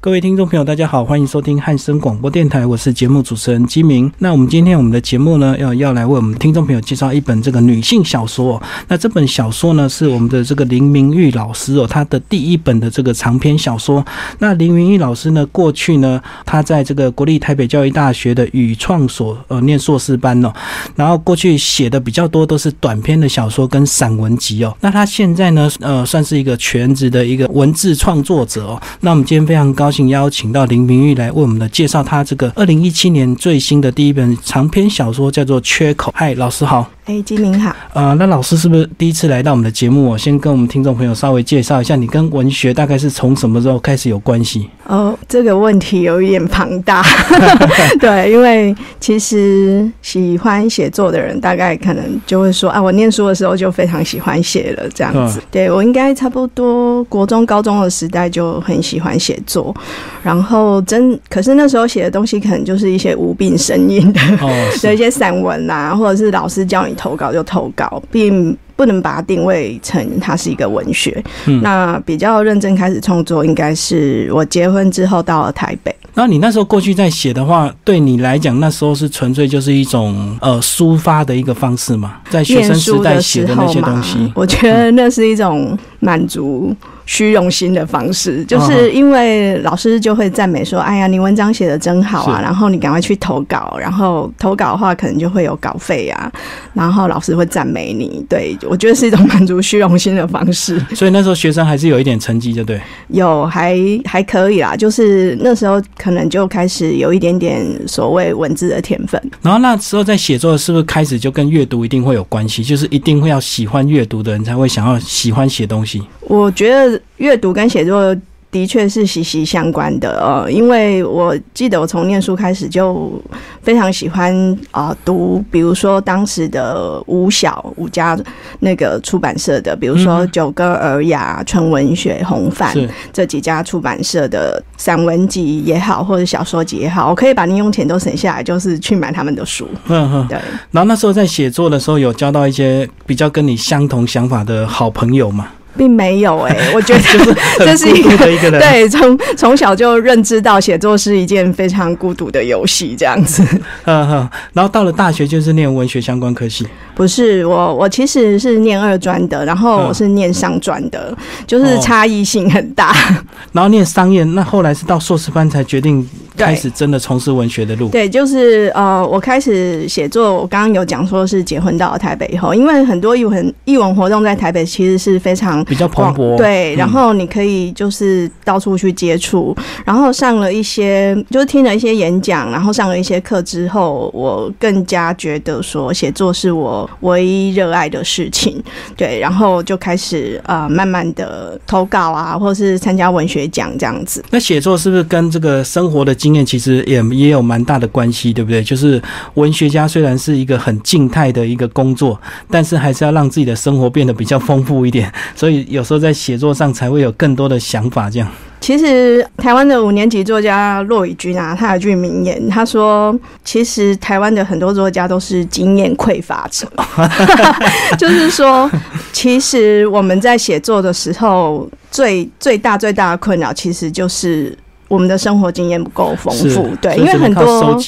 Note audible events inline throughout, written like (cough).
各位听众朋友，大家好，欢迎收听汉声广播电台，我是节目主持人金明。那我们今天我们的节目呢，要要来为我们听众朋友介绍一本这个女性小说。那这本小说呢，是我们的这个林明玉老师哦，他的第一本的这个长篇小说。那林明玉老师呢，过去呢，他在这个国立台北教育大学的语创所呃念硕士班哦，然后过去写的比较多都是短篇的小说跟散文集哦。那他现在呢，呃，算是一个全职的一个文字创作者哦。那我们今天非常高。高兴邀请到林明玉来为我们的介绍他这个二零一七年最新的第一本长篇小说，叫做《缺口》。嗨，老师好。哎，金明好。呃，那老师是不是第一次来到我们的节目？我先跟我们听众朋友稍微介绍一下，你跟文学大概是从什么时候开始有关系？哦，这个问题有一点庞大。(laughs) 对，因为其实喜欢写作的人，大概可能就会说啊，我念书的时候就非常喜欢写了这样子。对我应该差不多国中、高中的时代就很喜欢写作，然后真可是那时候写的东西可能就是一些无病呻吟的，的 (laughs) 一些散文啊，或者是老师教你。投稿就投稿，并不能把它定位成它是一个文学。那比较认真开始创作，应该是我结婚之后到了台北。那你那时候过去在写的话，对你来讲，那时候是纯粹就是一种呃抒发的一个方式嘛？在学生时代写的那些东西，我觉得那是一种满足。虚荣心的方式，就是因为老师就会赞美说：“哎呀，你文章写的真好啊！”然后你赶快去投稿，然后投稿的话可能就会有稿费啊，然后老师会赞美你。对我觉得是一种满足虚荣心的方式。(laughs) 所以那时候学生还是有一点成绩，就对，有还还可以啦。就是那时候可能就开始有一点点所谓文字的天分。然后那时候在写作，是不是开始就跟阅读一定会有关系？就是一定会要喜欢阅读的人才会想要喜欢写东西。我觉得阅读跟写作。的确是息息相关的呃，因为我记得我从念书开始就非常喜欢啊读，比如说当时的五小五家那个出版社的，比如说九歌尔雅、纯文学、红范这几家出版社的散文集也好，或者小说集也好，我可以把零用钱都省下来，就是去买他们的书。嗯哼，对。然后那时候在写作的时候，有交到一些比较跟你相同想法的好朋友吗？并没有哎，(laughs) 我觉得 (laughs) 这是一个 (laughs) 对从从小就认知到写作是一件非常孤独的游戏这样子。嗯哼，然后到了大学就是念文学相关科系。不是我，我其实是念二专的，然后我是念商专的，就是差异性很大。然后念商业，那后来是到硕士班才决定开始真的从事文学的路。对，就是呃，我开始写作，我刚刚有讲说是结婚到了台北以后，因为很多艺文艺文活动在台北其实是非常比较蓬勃，对，然后你可以就是到处去接触，然后上了一些，就是听了一些演讲，然后上了一些课之后，我更加觉得说写作是我。唯一热爱的事情，对，然后就开始呃，慢慢的投稿啊，或是参加文学奖这样子。那写作是不是跟这个生活的经验其实也也有蛮大的关系，对不对？就是文学家虽然是一个很静态的一个工作，但是还是要让自己的生活变得比较丰富一点，所以有时候在写作上才会有更多的想法这样。其实台湾的五年级作家骆以军啊，他有句名言，他说：“其实台湾的很多作家都是经验匮乏者，(laughs) 就是说，其实我们在写作的时候，最最大最大的困扰，其实就是。”我们的生活经验不够丰富，对，因为很多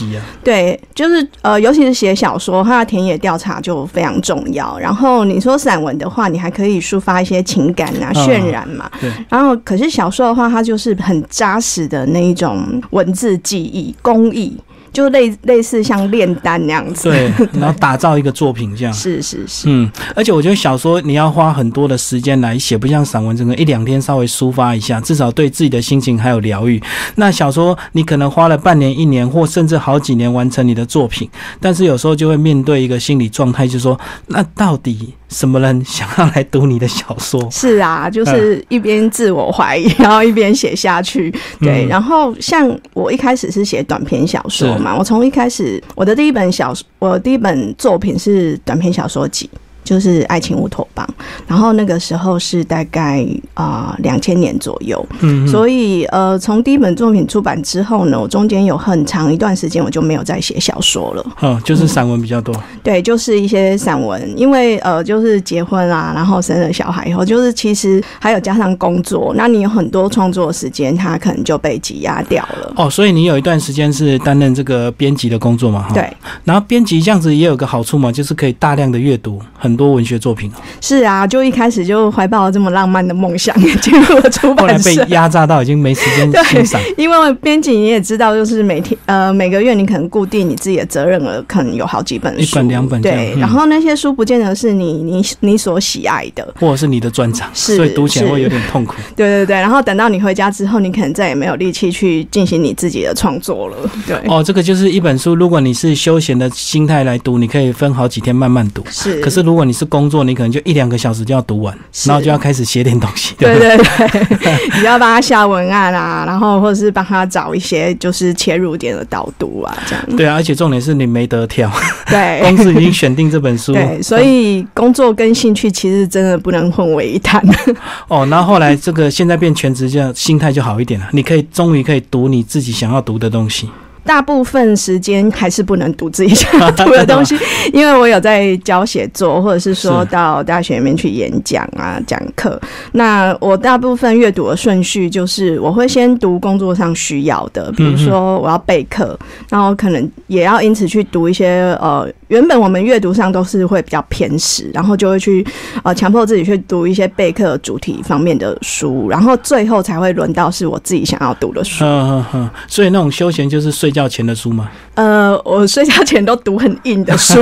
对，就是呃，尤其是写小说，它的田野调查就非常重要。然后你说散文的话，你还可以抒发一些情感啊，渲染嘛。对。然后，可是小说的话，它就是很扎实的那一种文字记忆工艺。就类类似像炼丹那样子，对，(laughs) 然后打造一个作品这样，是是是，嗯，而且我觉得小说你要花很多的时间来写，不像散文，这个一两天稍微抒发一下，至少对自己的心情还有疗愈。那小说你可能花了半年、一年或甚至好几年完成你的作品，但是有时候就会面对一个心理状态，就是说，那到底？什么人想要来读你的小说？(laughs) 是啊，就是一边自我怀疑，(laughs) 然后一边写下去。对，然后像我一开始是写短篇小说嘛，我从一开始我的第一本小我第一本作品是短篇小说集。就是《爱情乌托邦》，然后那个时候是大概啊两千年左右，嗯，所以呃，从第一本作品出版之后呢，我中间有很长一段时间我就没有再写小说了。嗯，就是散文比较多。对，就是一些散文，因为呃，就是结婚啊，然后生了小孩以后，就是其实还有加上工作，那你有很多创作时间，它可能就被挤压掉了。哦，所以你有一段时间是担任这个编辑的工作嘛？对，然后编辑这样子也有个好处嘛，就是可以大量的阅读很多文学作品啊。是啊，就一开始就怀抱了这么浪漫的梦想进入了出后来被。压榨到已经没时间 (laughs) 欣赏。因为编辑你也知道，就是每天呃每个月你可能固定你自己的责任额，可能有好几本书，一本两本对，嗯然后那些书不见得是你你你所喜爱的，或者是你的专长，是所以读起来会有点痛苦。对对对。然后等到你回家之后，你可能再也没有力气去进行你自己的创作了。对，哦，这个就是一本书，如果你是休闲的心态来读，你可以分好几天慢慢读。是。可是如果你是工作，你可能就一两个小时就要读完，然后就要开始写点东西。对不对对对，(laughs) 你要帮他下文案啊，然后或者是帮他找一些就是切入点的导读啊，这样。对啊，而且重点是你没得挑，对，(laughs) 公司已经选定这本书。对，所以工作跟兴趣其实真的不能混为一谈。(laughs) 哦，然后后来这个现在变全职，这样心态就好一点了。你可以终于可以读你自己想要读的东西。大部分时间还是不能读自己想要读的东西，(laughs) 因为我有在教写作，或者是说到大学里面去演讲啊、讲课。那我大部分阅读的顺序就是，我会先读工作上需要的，比如说我要备课，然后可能也要因此去读一些呃，原本我们阅读上都是会比较偏食，然后就会去呃强迫自己去读一些备课主题方面的书，然后最后才会轮到是我自己想要读的书。嗯嗯嗯，所以那种休闲就是睡觉前的书吗，呃，我睡觉前都读很硬的书，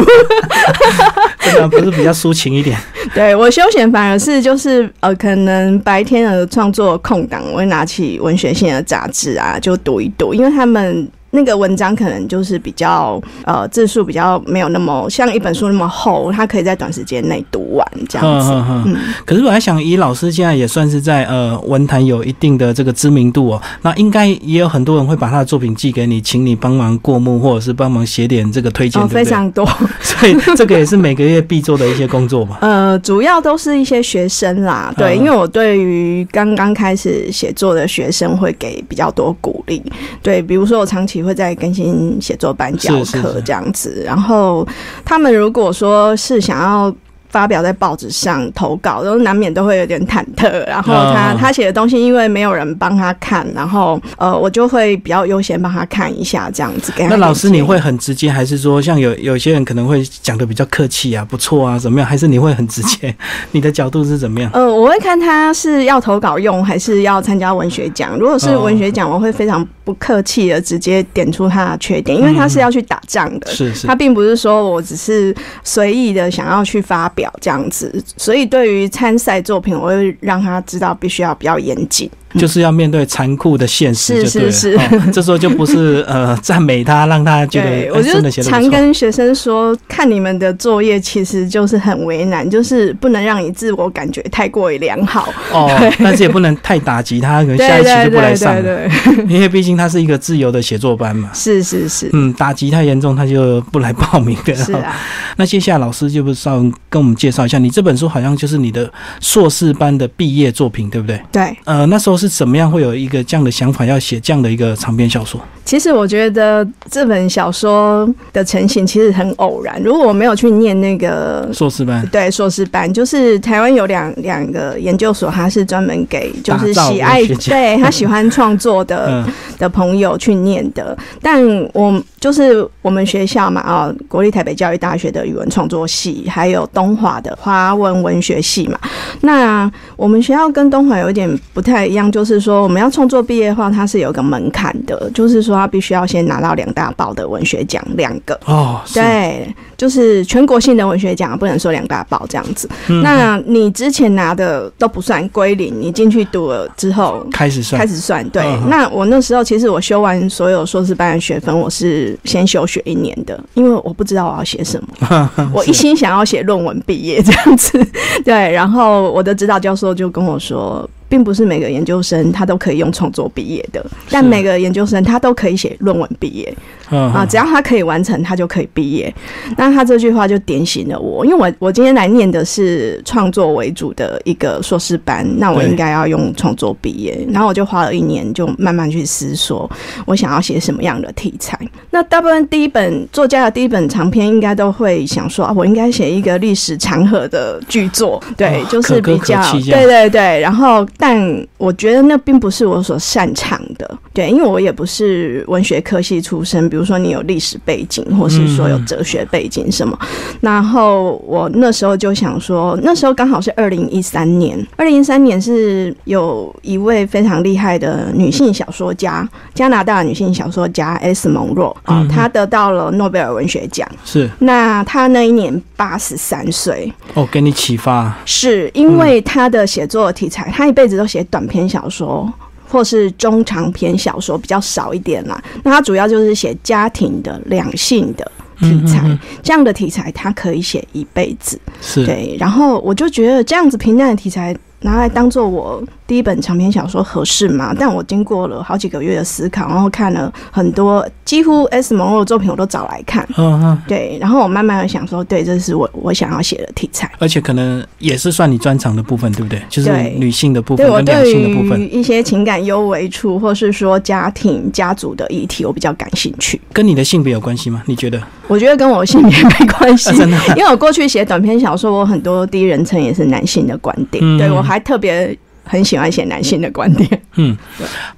(laughs) 真的不是比较抒情一点。(laughs) 对我休闲反而是就是呃，可能白天的创作空档，我会拿起文学性的杂志啊，就读一读，因为他们。那个文章可能就是比较呃字数比较没有那么像一本书那么厚，它可以在短时间内读完这样子。嗯嗯可是我还想，以老师现在也算是在呃文坛有一定的这个知名度哦，那应该也有很多人会把他的作品寄给你，请你帮忙过目，或者是帮忙写点这个推荐，哦？非常多。所以 (laughs) 这个也是每个月必做的一些工作嘛。呃，主要都是一些学生啦，对，嗯因为我对于刚刚开始写作的学生会给比较多鼓励，对，比如说我长期会在更新写作班教课是是是这样子，然后他们如果说是想要。发表在报纸上投稿，然后难免都会有点忐忑。然后他、嗯他写的东西，因为没有人帮他看，然后呃，我就会比较优先帮他看一下，这样子。那老师你会？很直接，还是说像有有些人可能会讲的比较客气啊，不错啊，怎么样？还是你会很直接？(laughs) 你的角度是怎么样？呃，我会看他是要投稿用，还是要参加文学奖。如果是哦文学奖，我会非常不客气的直接点出他的缺点，因为他是要去打仗的。是是他，并不是说我只是随意的想要去发表这样子，所以对于参赛作品，我会让他知道必须要比较严谨。就是要面对残酷的现实，就对了。是是哦这时候就不是呃赞美他，让他觉得我就真的写常跟学生说，看你们的作业其实就是很为难，就是不能让你自我感觉太过于良好。哦，(laughs) 但是也不能太打击他，可能下一期就不来对上对了，对，(laughs) 因为毕竟他是一个自由的写作班嘛。是是是。嗯，打击太严重，他就不来报名的。(laughs) 是啊，那接下来老师就不稍微跟我们介绍一下，你这本书好像就是你的硕士班的毕业作品，对不对？对。呃，那时候是怎么样会有一个这样的想法，要写这样的一个长篇小说？其实我觉得这本小说的成型其实很偶然。如果我没有去念那个硕士班对硕士班，就是台湾有两两个研究所，它是专门给就是喜爱对他喜欢创作的 (laughs) 嗯的朋友去念的。但我就是我们学校嘛，啊，国立台北教育大学的语文创作系，还有东华的华文文学系嘛。那我们学校跟东华有一点不太一样，就是说我们要创作毕业的话，它是有个门槛的，就是说他必须要先拿到两大报的文学奖两个。哦，对，就是全国性的文学奖，不能说两大报这样子。嗯那你之前拿的都不算归零，你进去读了之后。开始算开始算对，嗯那我那时候其实我修完所有硕士班的学分，我是先休学一年的，因为我不知道我要写什么，(laughs) 我一心想要写论文毕业这样子。对，然后我的指导教授就跟我说，并不是每个研究生他都可以用创作毕业的，但每个研究生他都可以写论文毕业。啊，只要他可以完成，他就可以毕业。那他这句话就点醒了我，因为我我今天来念的是创作为主的一个硕士班，那我应该要用创作毕业。然后我就花了一年，就慢慢去思索，我想要写什么样的题材。那大部分第一本作家的第一本长篇，应该都会想说啊，我应该写一个历史长河的巨作，对，就是比较对对对。然后，但我觉得那并不是我所擅长的，对，因为我也不是文学科系出身，比如说你有历史背景，或是说有哲学背景什么，然后我那时候就想说，那时候刚好是二零一三年，二零一三年是有一位非常厉害的女性小说家，加拿大女性小说家 S 蒙若啊，她得到了诺贝尔文学奖，是，那她那一年八十三岁，哦，给你启发，是因为她的写作题材，她一辈子都写短篇小说。或是中长篇小说比较少一点啦，那他主要就是写家庭的两性的题材，这样的题材他可以写一辈子，是对。然后我就觉得这样子平淡的题材。拿来当做我第一本长篇小说合适吗？但我经过了好几个月的思考，然后看了很多几乎 S 蒙洛的作品，我都找来看。嗯嗯，对。然后我慢慢的想说，对，这是我我想要写的题材。而且可能也是算你专长的部分，对不对？就是女性的部分跟两性的部分。一些情感优为处，或是说家庭家族的议题，我比较感兴趣。跟你的性别有关系吗？你觉得？我觉得跟我性别没关系，(laughs) 真的。因为我过去写短篇小说，我很多第一人称也是男性的观点。对我。还特别很喜欢写男性的观点。嗯，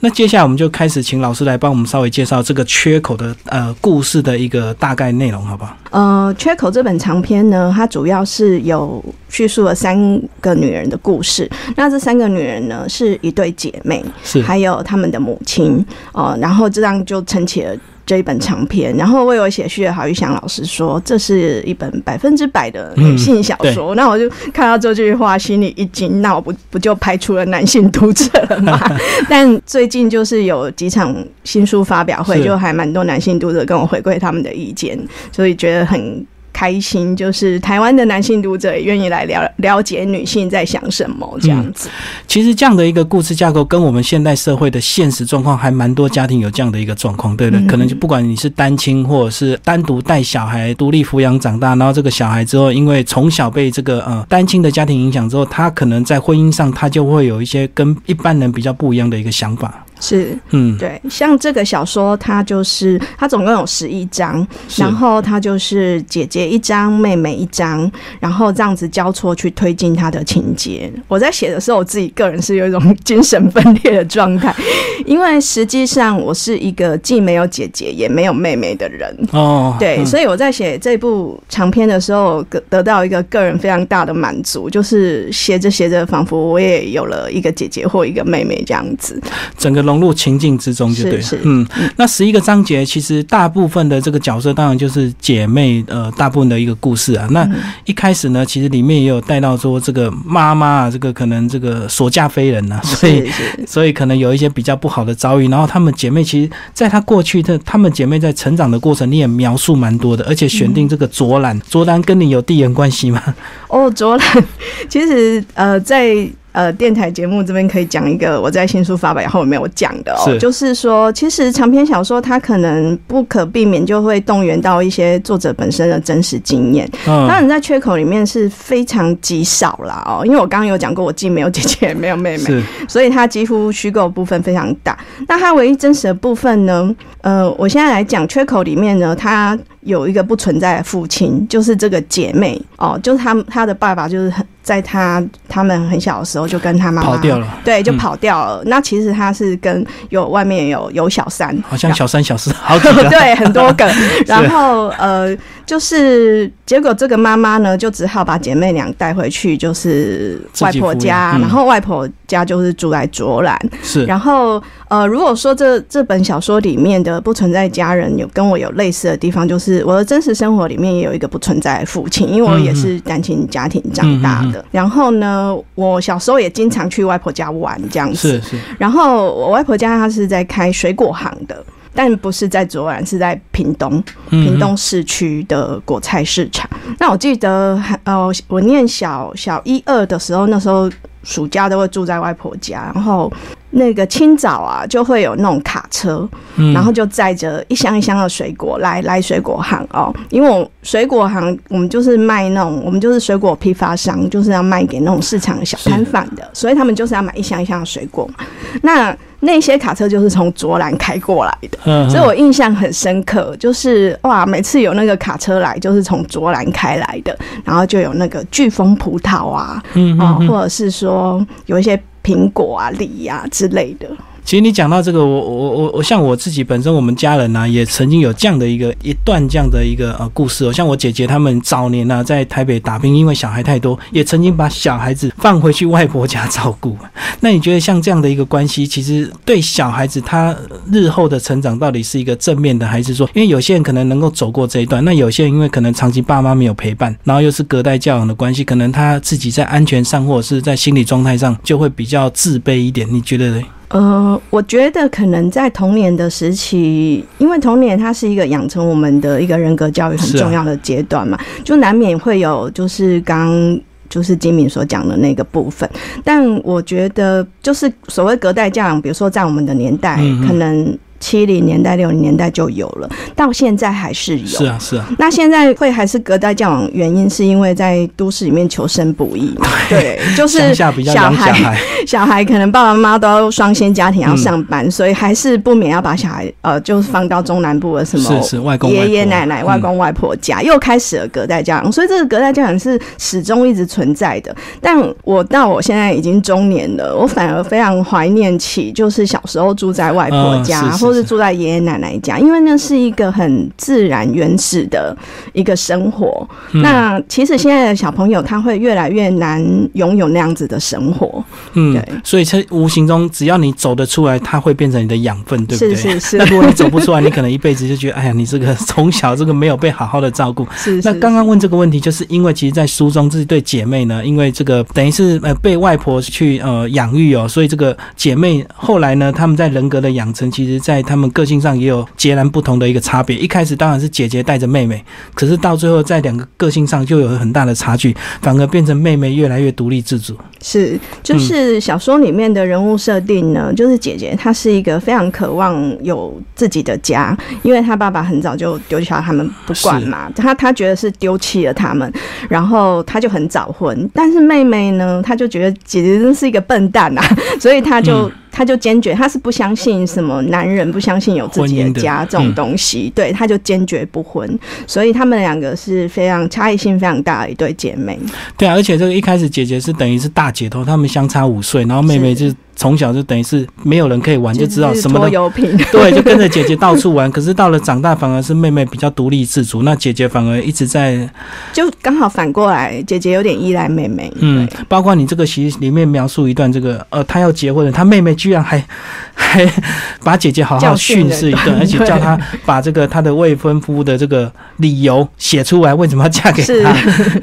那接下来我们就开始请老师来帮我们稍微介绍这个缺口的呃故事的一个大概内容，好不好？呃，缺口这本长篇呢，它主要是有叙述了三个女人的故事。那这三个女人呢，是一对姐妹，是还有她们的母亲哦，然后这样就撑起了。这一本长篇，然后为我写序的郝玉祥老师说，这是一本百分之百的女性小说。那我就看到这句话，心里一惊，那我不不就排除了男性读者了吗？(laughs) 但最近就是有几场新书发表会，就还蛮多男性读者跟我回馈他们的意见，所以觉得很。开心，就是台湾的男性读者也愿意来了了解女性在想什么这样子。其实这样的一个故事架构，跟我们现代社会的现实状况还蛮多家庭有这样的一个状况，对不对？可能就不管你是单亲，或者是单独带小孩独立抚养长大，然后这个小孩之后，因为从小被这个呃单亲的家庭影响之后，他可能在婚姻上他就会有一些跟一般人比较不一样的一个想法。是，嗯，对，像这个小说，它就是它总共有十一章，然后它就是姐姐一章，妹妹一章，然后这样子交错去推进它的情节。我在写的时候，我自己个人是有一种精神分裂的状态，(laughs) 因为实际上我是一个既没有姐姐也没有妹妹的人哦，对，所以我在写这部长篇的时候，得得到一个个人非常大的满足，就是写着写着，仿佛我也有了一个姐姐或一个妹妹这样子，整个。融入情境之中就对了，嗯，那十一个章节其实大部分的这个角色当然就是姐妹，呃，大部分的一个故事啊。那一开始呢，其实里面也有带到说这个妈妈啊，这个可能这个所嫁非人呐，所以所以可能有一些比较不好的遭遇。然后她们姐妹其实在她过去的她们姐妹在成长的过程，你也描述蛮多的，而且选定这个卓兰，卓兰跟你有地缘关系吗？哦，卓兰，其实呃在。呃，电台节目这边可以讲一个我在新书发表后没有讲的哦，就是说，其实长篇小说它可能不可避免就会动员到一些作者本身的真实经验，当然在缺口里面是非常极少啦哦，因为我刚刚有讲过，我既没有姐姐也没有妹妹，所以它几乎虚构部分非常大。那它唯一真实的部分呢？呃，我现在来讲缺口里面呢，它有一个不存在的父亲，就是这个姐妹哦，就是他他的爸爸就是很。在他他们很小的时候就跟他妈妈跑掉了，对，就跑掉了。那其实他是跟有外面有有小三，好像小三小四好几个，(laughs) 对，很多个。(laughs) 然后呃，就是结果这个妈妈呢，就只好把姐妹俩带回去，就是外婆家。然后外婆家就是住在卓兰，是。然后呃，如果说这这本小说里面的不存在家人有跟我有类似的地方，就是我的真实生活里面也有一个不存在的父亲，因为我也是单亲家庭长大的。然后呢，我小时候也经常去外婆家玩这样子。是是。然后我外婆家她是在开水果行的，但不是在昨晚，是在屏东，屏东市区的果菜市场。那我记得，呃，我念小小一二的时候，那时候暑假都会住在外婆家，然后那个清早啊就会有那种卡车，嗯然后就载着一箱一箱的水果来来水果行哦，因为我水果行我们就是卖那种，我们就是水果批发商，就是要卖给那种市场小摊贩的，所以他们就是要买一箱一箱的水果嘛。那那些卡车就是从卓兰开过来的，嗯所以我印象很深刻，就是哇，每次有那个卡车来，就是从卓兰开来的，然后就有那个飓风葡萄啊，嗯哦、嗯嗯。或者是说有一些苹果啊、梨啊之类的。其实你讲到这个，我我我我像我自己本身，我们家人呢、也曾经有这样的一个一段这样的一个呃故事哦。像我姐姐他们早年呢、在台北打拼，因为小孩太多，也曾经把小孩子放回去外婆家照顾。(laughs) 那你觉得像这样的一个关系，其实对小孩子他日后的成长到底是一个正面的，还是说，因为有些人可能能够走过这一段，那有些人因为可能长期爸妈没有陪伴，然后又是隔代教养的关系，可能他自己在安全上或者是在心理状态上就会比较自卑一点。你觉得呢？呃，我觉得可能在童年的时期，因为童年它是一个养成我们的一个人格教育很重要的阶段嘛，就难免会有就是刚。就是金敏所讲的那个部分，但我觉得就是所谓隔代教养，比如说在我们的年代，可能七零年代、六零年代就有了，到现在还是有。是啊，是啊。那现在会还是隔代教养，原因是因为在都市里面求生不易嘛？(laughs) 对，就是小孩养小孩，(laughs) 小孩可能爸爸妈妈都要双薪家庭要上班，嗯所以还是不免要把小孩呃，就是放到中南部的什么外公爷爷奶奶、嗯外公外婆家，又开始了隔代教养。所以这个隔代教养是始终一直存在的。但我到我现在已经中年了，我反而非常怀念起就是小时候住在外婆家，嗯是是是住在爷爷奶奶家，因为那是一个很自然原始的一个生活。嗯那其实现在的小朋友他会越来越难拥有那样子的生活。嗯对，所以这无形中只要你走得出来，它会变成你的养分，对不对？是是是那如果你走不出来，你可能一辈子就觉得，哎呀，你这个从小这个没有被好好的照顾。(laughs) 是是那刚刚问这个问题，就是因为其实，在书中这对姐妹呢，因为这个等于是呃被外婆去呃养育哦，所以这个姐妹后来呢，她们在人格的养成，其实在她们个性上也有截然不同的一个差别。一开始当然是姐姐带着妹妹，可是到最后在两个个性上就有很大的差距，反而变成妹妹越来越独立自主。是，就是小说里面的人物设定呢，就是姐姐她是一个非常渴望有自己的家，因为她爸爸很早就丢下他们不管嘛，她她觉得是丢弃了他们，然后她就很早婚，但是妹妹呢，她就觉得姐姐真是一个笨蛋啊，所以她就。嗯她就坚决，他是不相信什么男人，不相信有自己的家这种嗯东西，对，他就坚决不婚，所以他们两个是非常差异性非常大的一对姐妹。对啊，而且这个一开始姐姐是等于是大姐头，她们相差五岁，然后妹妹就从小就等于是没有人可以玩，就知道什么都有品，(laughs) 对，就跟着 (laughs) 姐姐到处玩。可是到了长大，反而是妹妹比较独立自主，那姐姐反而一直在就刚好反过来，姐姐有点依赖妹妹。嗯，包括你这个戏里面描述一段这个呃，她要结婚了，她妹妹居然还 (laughs) 还把姐姐好好教训斥一顿，而且叫她把这个她的未婚夫的这个理由写出来，为什么要嫁给是他？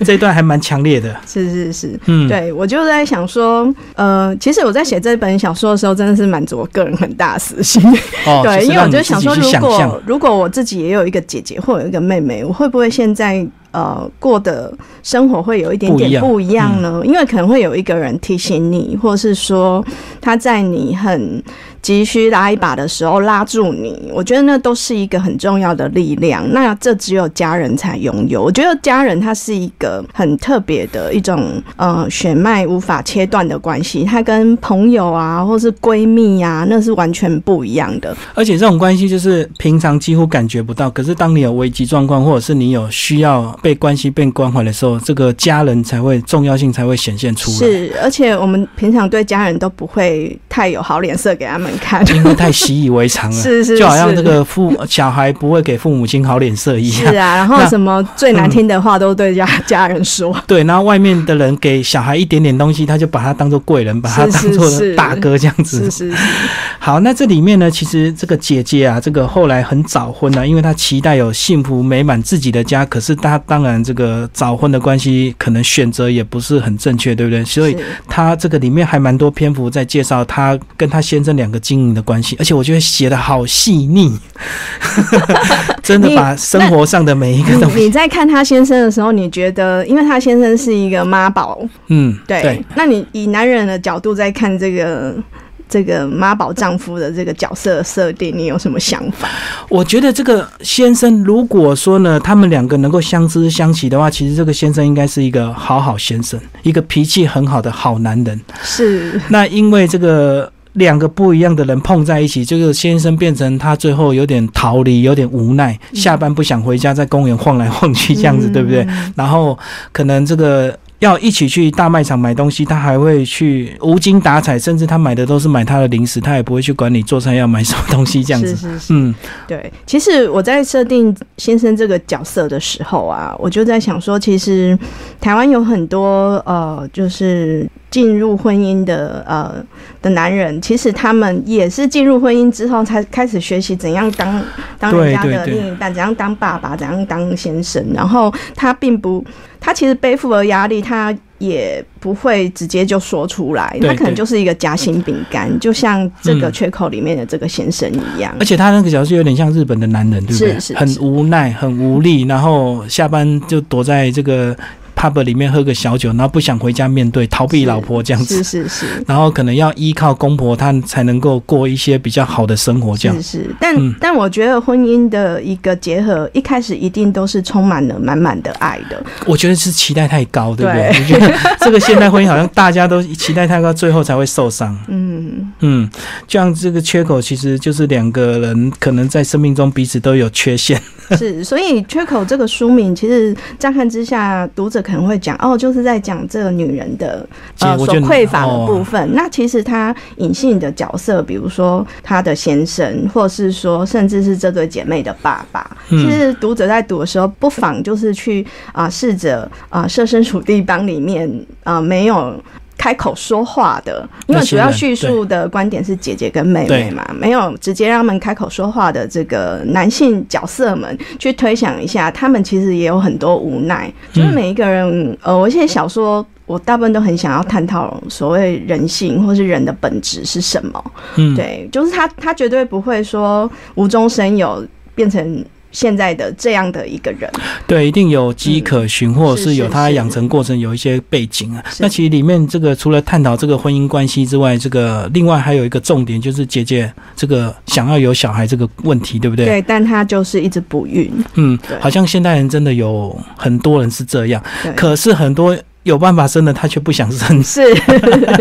这一段还蛮强烈的。是是是，嗯，对我就在想说，呃，其实我在写这本小说的时候，真的是满足我个人很大的私心。哦，(laughs) 对，因为我就想说，如果如果我自己也有一个姐姐或有一个妹妹，我会不会现在呃过的生活会有一点点不一样呢？因为可能会有一个人提醒你，或是说他在你很急需拉一把的时候拉住你，我觉得那都是一个很重要的力量。那这只有家人才拥有。我觉得家人他是一个很特别的一种呃血脉无法切断的关系，他跟朋友啊或是闺蜜啊那是完全不一样的。而且这种关系就是平常几乎感觉不到，可是当你有危机状况，或者是你有需要被关心被关怀的时候，这个家人才会重要性才会显现出来。是，而且我们平常对家人都不会太有好脸色给他们看。因为太习以为常了，(laughs) 是是就好像是这个父小孩不会给父母亲好脸色一样。是啊，(laughs) 然后什么最难听的话都对家家人说。对，然后外面的人给小孩一点点东西，他就把他当做贵人，把他 (laughs) 当做是大哥这样子。是是是，好，那这里面呢，其实这个姐姐啊，这个后来很早婚了、因为她期待有幸福美满自己的家，可是她当然这个早婚的关系，可能选择也不是很正确，对不对？所以她这个里面还蛮多篇幅在介绍她跟她先生两个个经营的关系，而且我觉得写的好细腻，(laughs) 真的把生活上的每一个东西，你你在看他先生的时候，你觉得，因为他先生是一个妈宝，嗯，对，那你以男人的角度在看这个这个妈宝丈夫的这个角色设定，你有什么想法？我觉得这个先生，如果说呢，他们两个能够相知相惜的话，其实这个先生应该是一个好好先生，一个脾气很好的好男人。是那因为这个两个不一样的人碰在一起，这个先生变成他最后有点逃离，有点无奈，下班不想回家，在公园晃来晃去这样子，对不对？然后可能这个。要一起去大卖场买东西，他还会去无精打采，甚至他买的都是买他的零食，他也不会去管你做菜要买什么东西这样子。是是是，嗯，对。其实我在设定先生这个角色的时候啊，我就在想说，其实台湾有很多呃，就是进入婚姻的呃的男人，其实他们也是进入婚姻之后才开始学习怎样当当人家的另一半，怎样当爸爸，怎样当先生。然后他并不，他其实背负了压力，他也不会直接就说出来，对他可能就是一个夹心饼干，就像这个嗯缺口里面的这个先生一样。而且他那个角色有点像日本的男人，对不对？是很无奈，很无力，然后下班就躲在这个 pub 里面喝个小酒，然后不想回家面对，逃避老婆这样子是。是是。(laughs) 然后可能要依靠公婆，他才能够过一些比较好的生活，这样是是，但、嗯但我觉得婚姻的一个结合，一开始一定都是充满了满满的爱的。我觉得是期待太高，对不对？我觉得 (laughs) 这个现代婚姻好像大家都期待太高，最后才会受伤。嗯，嗯，这样这个缺口其实就是两个人可能在生命中彼此都有缺陷。(laughs) 是，所以缺口这个书名，其实乍看之下，读者可能会讲，哦，就是在讲这个女人的呃所匮乏的哦部分。那其实她隐性的角色，比如说她的先生，或是说甚至是这对姐妹的爸爸，嗯其实读者在读的时候，不妨就是去啊试着啊设身处地帮里面啊没有。开口说话的，因为主要叙述的观点是姐姐跟妹妹嘛，没有直接让他们开口说话的这个男性角色们去推想一下，他们其实也有很多无奈，就是每一个人，呃，我现在小说。我大部分都很想要探讨所谓人性或是人的本质是什么。嗯，对，就是他，他绝对不会说无中生有变成现在的这样的一个人。对，一定有迹可循，或者是是有他养成过程有一些背景啊。那其实里面这个除了探讨这个婚姻关系之外，这个另外还有一个重点就是姐姐这个想要有小孩这个问题，对不对？对，但她就是一直不孕。嗯，好像现代人真的有很多人是这样，可是很多有办法生的他却不想生。是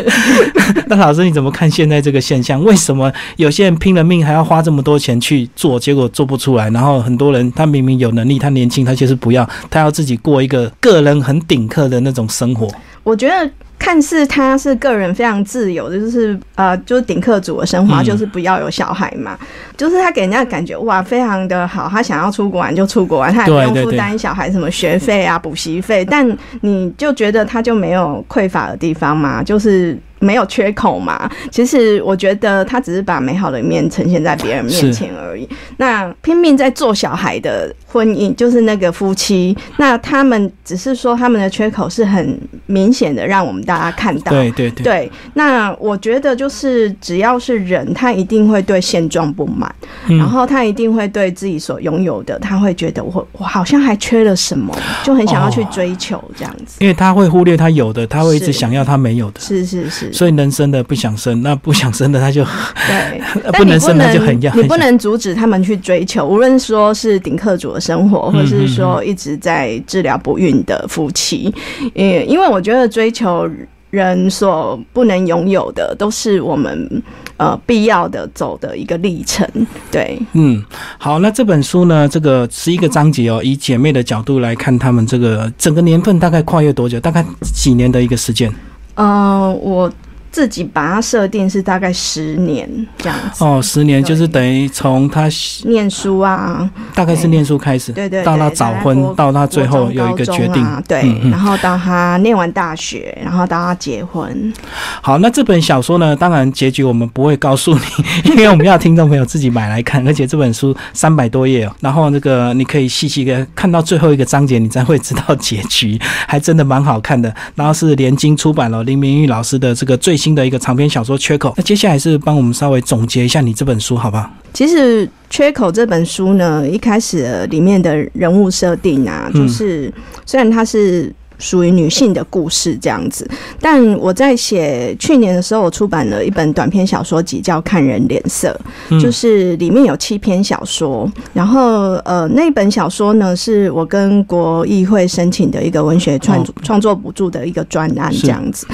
(laughs) 那老师你怎么看现在这个现象？为什么有些人拼了命还要花这么多钱去做，结果做不出来？然后很多人他明明有能力，他年轻，他就是不要，他要自己过一个个人很顶客的那种生活。我觉得看似他是个人非常自由的，就是呃，就是顶客主的生活，嗯就是不要有小孩嘛，就是他给人家的感觉哇，非常的好，他想要出国玩就出国玩，他也不用负担小孩什么学费啊、补习费，但你就觉得他就没有匮乏的地方吗？就是。没有缺口嘛？其实我觉得他只是把美好的一面呈现在别人面前而已。那拼命在做小孩的婚姻，就是那个夫妻，那他们只是说他们的缺口是很明显的，让我们大家看到。对对对，对，那我觉得就是只要是人，他一定会对现状不满，嗯然后他一定会对自己所拥有的，他会觉得我我好像还缺了什么，就很想要去追求这样子。因为他会忽略他有的，他会一直想要他没有的。是是是，所以能生的不想生，那不想生的他就 (laughs) 对，不能生他能就很要，你不能阻止他们去追求，无论说是顶客主的生活，或是说一直在治疗不孕的夫妻，嗯，因为我觉得追求人所不能拥有的，都是我们呃必要的走的一个历程。对，嗯，好，那这本书呢，这个十一个章节哦，以姐妹的角度来看，他们这个整个年份大概跨越多久？大概几年的一个时间？嗯、我自己把它设定是大概十年这样子。哦，十年就是等于从他念书啊，大概是念书开始，对对对到他早婚，到他最后有一个决定，啊，对，然后到他念完大学，然后到他结婚，好，那这本小说呢，当然结局我们不会告诉你，(laughs) 因为我们要听众朋友自己买来看，而且这本书三百多页哦，然后那个你可以细细的看到最后一个章节，你才会知道结局，还真的蛮好看的。然后是联经出版了林明玉老师的这个最新。新的一个长篇小说《缺口》。那接下来是帮我们稍微总结一下你这本书，好不好？其实《缺口》这本书呢，一开始里面的人物设定啊，就是虽然它是。属于女性的故事这样子，但我在写去年的时候，我出版了一本短篇小说集，叫《看人脸色》，就是里面有七篇小说。然后呃，那本小说呢，是我跟国议会申请的一个文学创创作补助的一个专案这样子。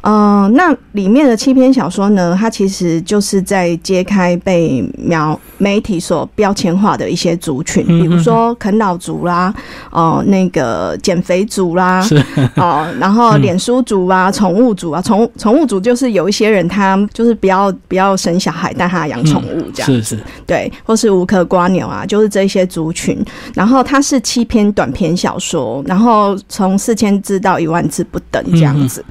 呃，那里面的七篇小说呢，它其实就是在揭开被描媒体所标签化的一些族群，比如说啃老族啦，哦，那个减肥族啦。哦，(laughs) 然后脸书族啊，宠物族啊，宠宠物族就是有一些人他就是不要不要生小孩，但他养宠物这样，是是，对，或是无壳瓜牛啊，就是这些族群。然后它是七篇短篇小说，然后从四千字到一万字不等这样子。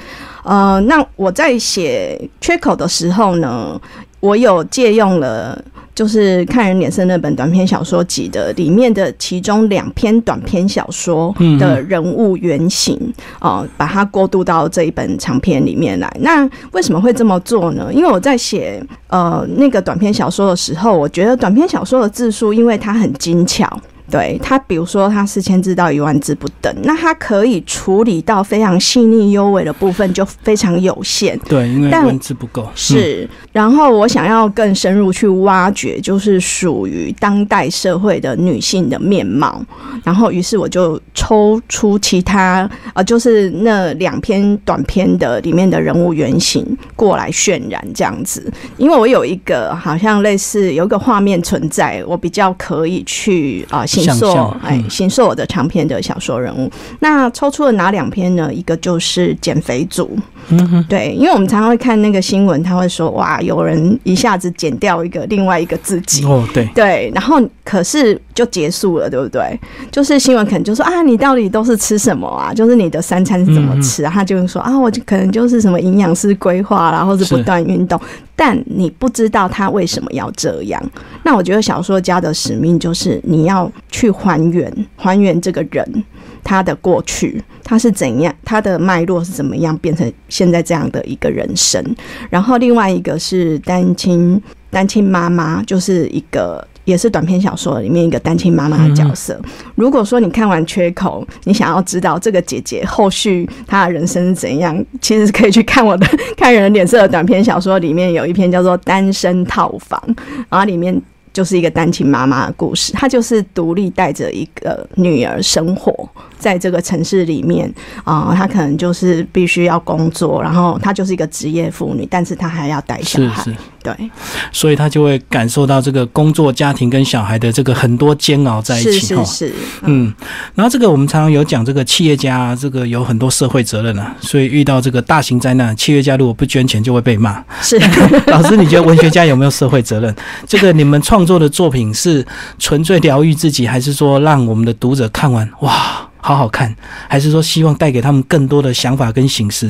呃，那我在写缺口的时候呢，我有借用了。就是看人脸色那本短篇小说集的里面的其中两篇短篇小说的人物原型哦，把它过渡到这一本长篇里面来。那为什么会这么做呢？因为我在写呃那个短篇小说的时候，我觉得短篇小说的字数，因为它很精巧。对它，比如说他四千字到一万字不等，那他可以处理到非常细腻优美的部分就非常有限。对，因为文字不够。是，然后我想要更深入去挖掘，就是属于当代社会的女性的面貌。然后，于是我就抽出其他呃，就是那两篇短篇的里面的人物原型过来渲染这样子。因为我有一个好像类似有一个画面存在，我比较可以去啊。形塑哎，形塑我的长篇的小说人物。那抽出了哪两篇呢？一个就是减肥组，嗯，对，因为我们常常会看那个新闻，他会说哇，有人一下子减掉一个另外一个自己哦，对对，然后可是就结束了，对不对？就是新闻可能就说啊，你到底都是吃什么啊？就是你的三餐是怎么吃啊？他就会说啊，我就可能就是什么营养师规划啦，或者不断运动。但你不知道他为什么要这样。那我觉得小说家的使命就是你要去还原，还原这个人他的过去，他是怎样，他的脉络是怎么样变成现在这样的一个人生。然后另外一个是单亲单亲妈妈，就是一个。也是短篇小说里面一个单亲妈妈的角色。如果说你看完《缺口》，你想要知道这个姐姐后续她的人生是怎样，其实可以去看我的《(laughs) 看人脸色》的短篇小说，里面有一篇叫做《单身套房》，然后里面。就是一个单亲妈妈的故事，她就是独立带着一个女儿生活在这个城市里面啊，她可能就是必须要工作，然后她就是一个职业妇女，但是她还要带小孩，对，所以他就会感受到这个工作、家庭跟小孩的这个很多煎熬在一起，是是是，嗯，然后这个我们常常有讲，这个企业家这个有很多社会责任啊，所以遇到这个大型灾难，企业家如果不捐钱就会被骂。是，(laughs) 老师，你觉得文学家有没有社会责任？这个你们创。作的作品是纯粹疗愈自己，还是说让我们的读者看完哇，好好看？还是说希望带给他们更多的想法跟形式？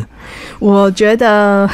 我觉得，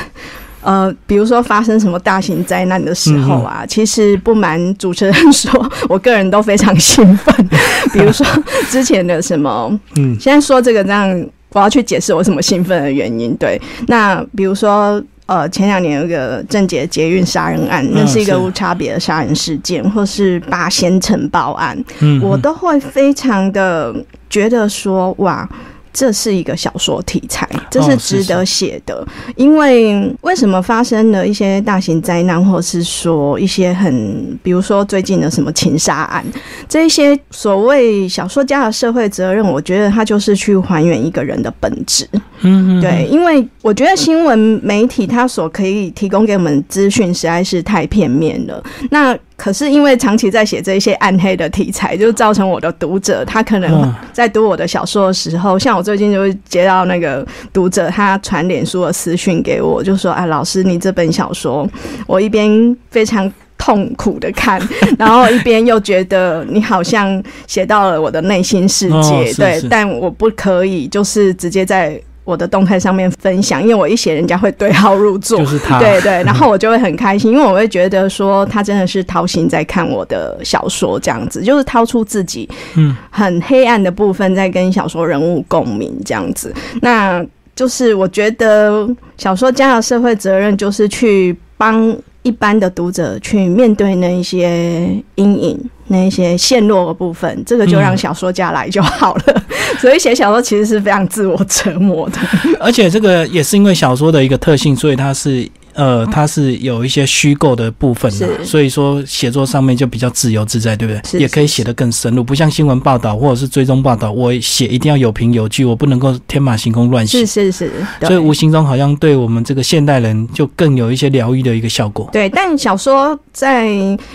呃，比如说发生什么大型灾难的时候啊，其实不瞒主持人说，我个人都非常兴奋。(laughs) 比如说之前的什么，嗯，现在说这个这样，我要去解释我什么兴奋的原因。对，那比如说。呃，前两年有个正杰捷运杀人案，那是一个无差别的杀人事件，或是八仙城报案，嗯我都会非常的觉得说，哇。这是一个小说题材，这是值得写的。因为为什么发生了一些大型灾难，或是说一些很，比如说最近的什么情杀案，这些所谓小说家的社会责任，我觉得他就是去还原一个人的本质。嗯，对，因为我觉得新闻媒体它所可以提供给我们资讯实在是太片面了。那可是因为长期在写这些暗黑的题材，就造成我的读者他可能在读我的小说的时候，像我最近就会接到那个读者他传脸书的私讯给我，就说：“哎，老师，你这本小说，我一边非常痛苦的看，(laughs) 然后一边又觉得你好像写到了我的内心世界，对，但我不可以就是直接在。”我的动态上面分享，因为我一写，人家会对号入座，就是他，对对，(laughs) 然后我就会很开心，因为我会觉得说他真的是掏心在看我的小说，这样子，就是掏出自己嗯。很黑暗的部分，在跟小说人物共鸣这样子。那就是我觉得小说家的社会责任就是去帮一般的读者去面对那一些阴影、那一些陷落的部分，这个就让小说家来就好了。(laughs) 所以写小说其实是非常自我折磨的，而且这个也是因为小说的一个特性，所以它是。呃，它是有一些虚构的部分的，所以说写作上面就比较自由自在，对不对？也可以写得更深入，不像新闻报道或者是追踪报道，我写一定要有凭有据，我不能够天马行空乱写。是是是，所以无形中好像对我们这个现代人就更有一些疗愈的一个效果。对，但小说在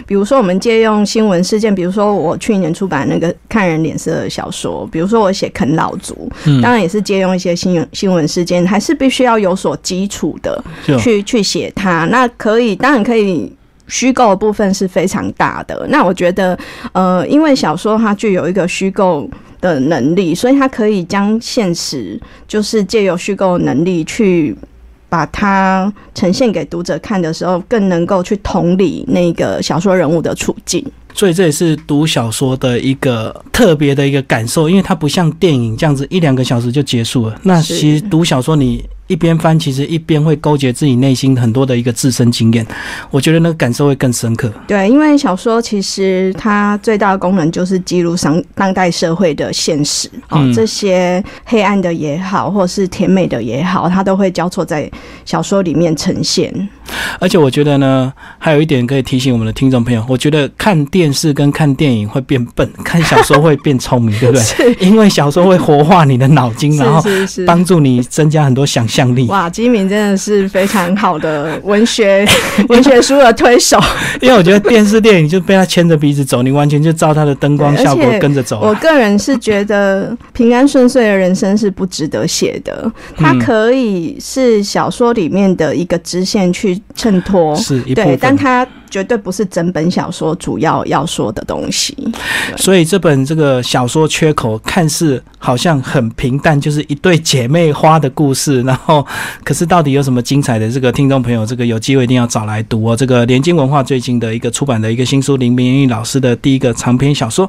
比如说我们借用新闻事件，比如说我去年出版那个看人脸色的小说，比如说我写啃老族，当然也是借用一些新闻新闻事件，还是必须要有所基础的去去。写它那可以，当然可以。虚构的部分是非常大的。那我觉得，呃，因为小说它具有一个虚构的能力，所以它可以将现实，就是借由虚构能力去把它呈现给读者看的时候，更能够去同理那个小说人物的处境。所以这也是读小说的一个特别的一个感受，因为它不像电影这样子一两个小时就结束了。那其实读小说你。一边翻，其实一边会勾结自己内心很多的一个自身经验，我觉得那个感受会更深刻。对，因为小说其实它最大的功能就是记录上当代社会的现实哦，这些黑暗的也好，或是甜美的也好，它都会交错在小说里面呈现。而且我觉得呢，还有一点可以提醒我们的听众朋友，我觉得看电视跟看电影会变笨，(laughs) 看小说会变聪明，对不对？(laughs) 因为小说会活化你的脑筋，然后帮助你增加很多想象力。哇，金明真的是非常好的文学 (laughs) 文学书的推手，因为我觉得电视电影就被他牵着鼻子走，你完全就照他的灯光效果跟着走。我个人是觉得平安顺遂的人生是不值得写的，它可以是小说里面的一个支线去衬托，是一部分，但它。绝对不是整本小说主要要说的东西，所以这本这个小说缺口看似好像很平淡，就是一对姐妹花的故事。然后，可是到底有什么精彩的？这个听众朋友，这个有机会一定要找来读哦。这个联经文化最近的一个出版的一个新书，林明玉老师的第一个长篇小说。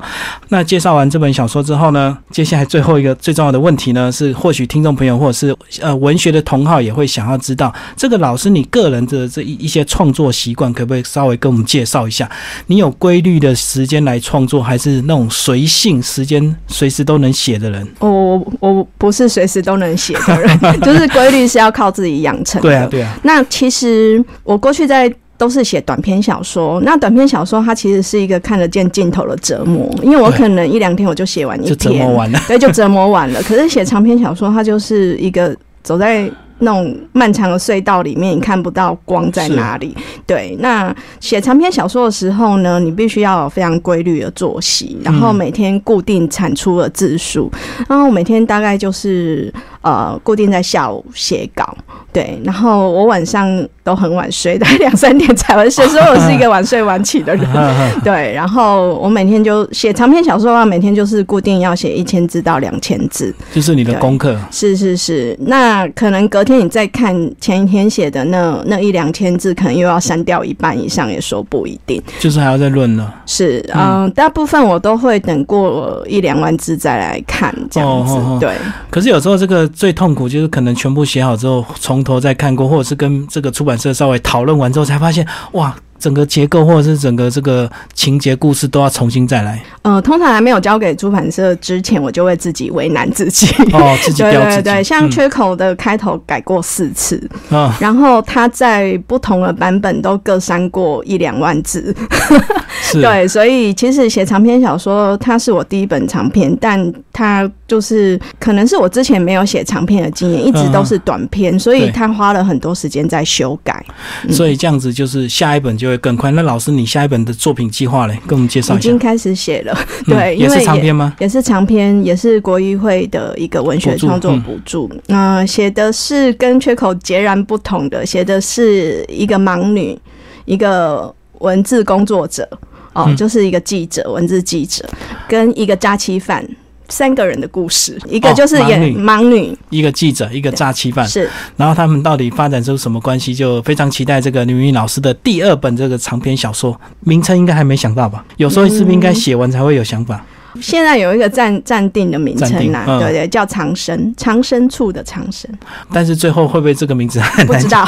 那介绍完这本小说之后呢，接下来最后一个最重要的问题呢，是或许听众朋友或者是呃文学的同好也会想要知道，这个老师你个人的这一一些创作习惯，可不可以稍微跟我们介绍一下，你有规律的时间来创作，还是那种随性时间随时都能写的人？我我我不是随时都能写的人，(laughs) 就是规律是要靠自己养成。对啊，对啊。那其实我过去在都是写短篇小说，那短篇小说它其实是一个看得见尽头的折磨，因为我可能一两天我就写完一篇，折磨完了，对，就折磨完了。可是写长篇小说，它就是一个走在。那种漫长的隧道里面，你看不到光在哪里。对，那写长篇小说的时候呢，你必须要有非常规律的作息，然后每天固定产出的字数，然后每天大概就是呃固定在下午写稿。对，然后我晚上都很晚睡，大概两三点才会睡，所以我是一个晚睡晚起的人。(laughs) 对，然后我每天就写长篇小说的话，每天就是固定要写一千字到两千字，就是你的功课。是是是，那可能隔天你再看前一天写的那那一两千字，可能又要删掉一半以上，也说不一定。就是还要再论呢。是，嗯，大部分我都会等过一两万字再来看这样子。对。可是有时候这个最痛苦就是可能全部写好之后从。头再看过，或者是跟这个出版社稍微讨论完之后，才发现哇。整个结构或者是整个这个情节故事都要重新再来。呃，通常还没有交给出版社之前，我就会自己为难自己。哦，自己 (laughs) 对对对，像缺口的开头改过四次，啊，然后他在不同的版本都各删过一两万字。(laughs) (laughs) 对，所以其实写长篇小说，它是我第一本长篇，但它就是可能是我之前没有写长篇的经验，一直都是短篇，所以他花了很多时间在修改。所以这样子就是下一本就。会更快。那老师，你下一本的作品计划嘞？跟我们介绍一下。已经开始写了，对，也是长篇吗？也是长篇，也是国议会的一个文学创作补助。那写的是跟缺口截然不同的，写的是一个盲女，一个文字工作者，哦，就是一个记者，文字记者，跟一个假期犯。三个人的故事，一个就是演盲女，一个记者，一个诈欺犯，是。然后他们到底发展出什么关系？就非常期待这个女云老师的第二本这个长篇小说，名称应该还没想到吧？有时候是不是应该写完才会有想法？现在有一个暂暂定的名称啊，嗯对对，叫长生，长生处的长生，但是最后会不会这个名字很难不知道。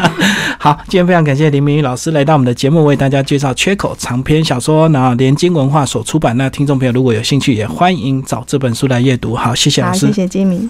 (laughs) 好，今天非常感谢林明宇老师来到我们的节目，为大家介绍《缺口》长篇小说，然后联经文化所出版。那听众朋友如果有兴趣，也欢迎找这本书来阅读。好，谢谢老好，师谢。谢金明。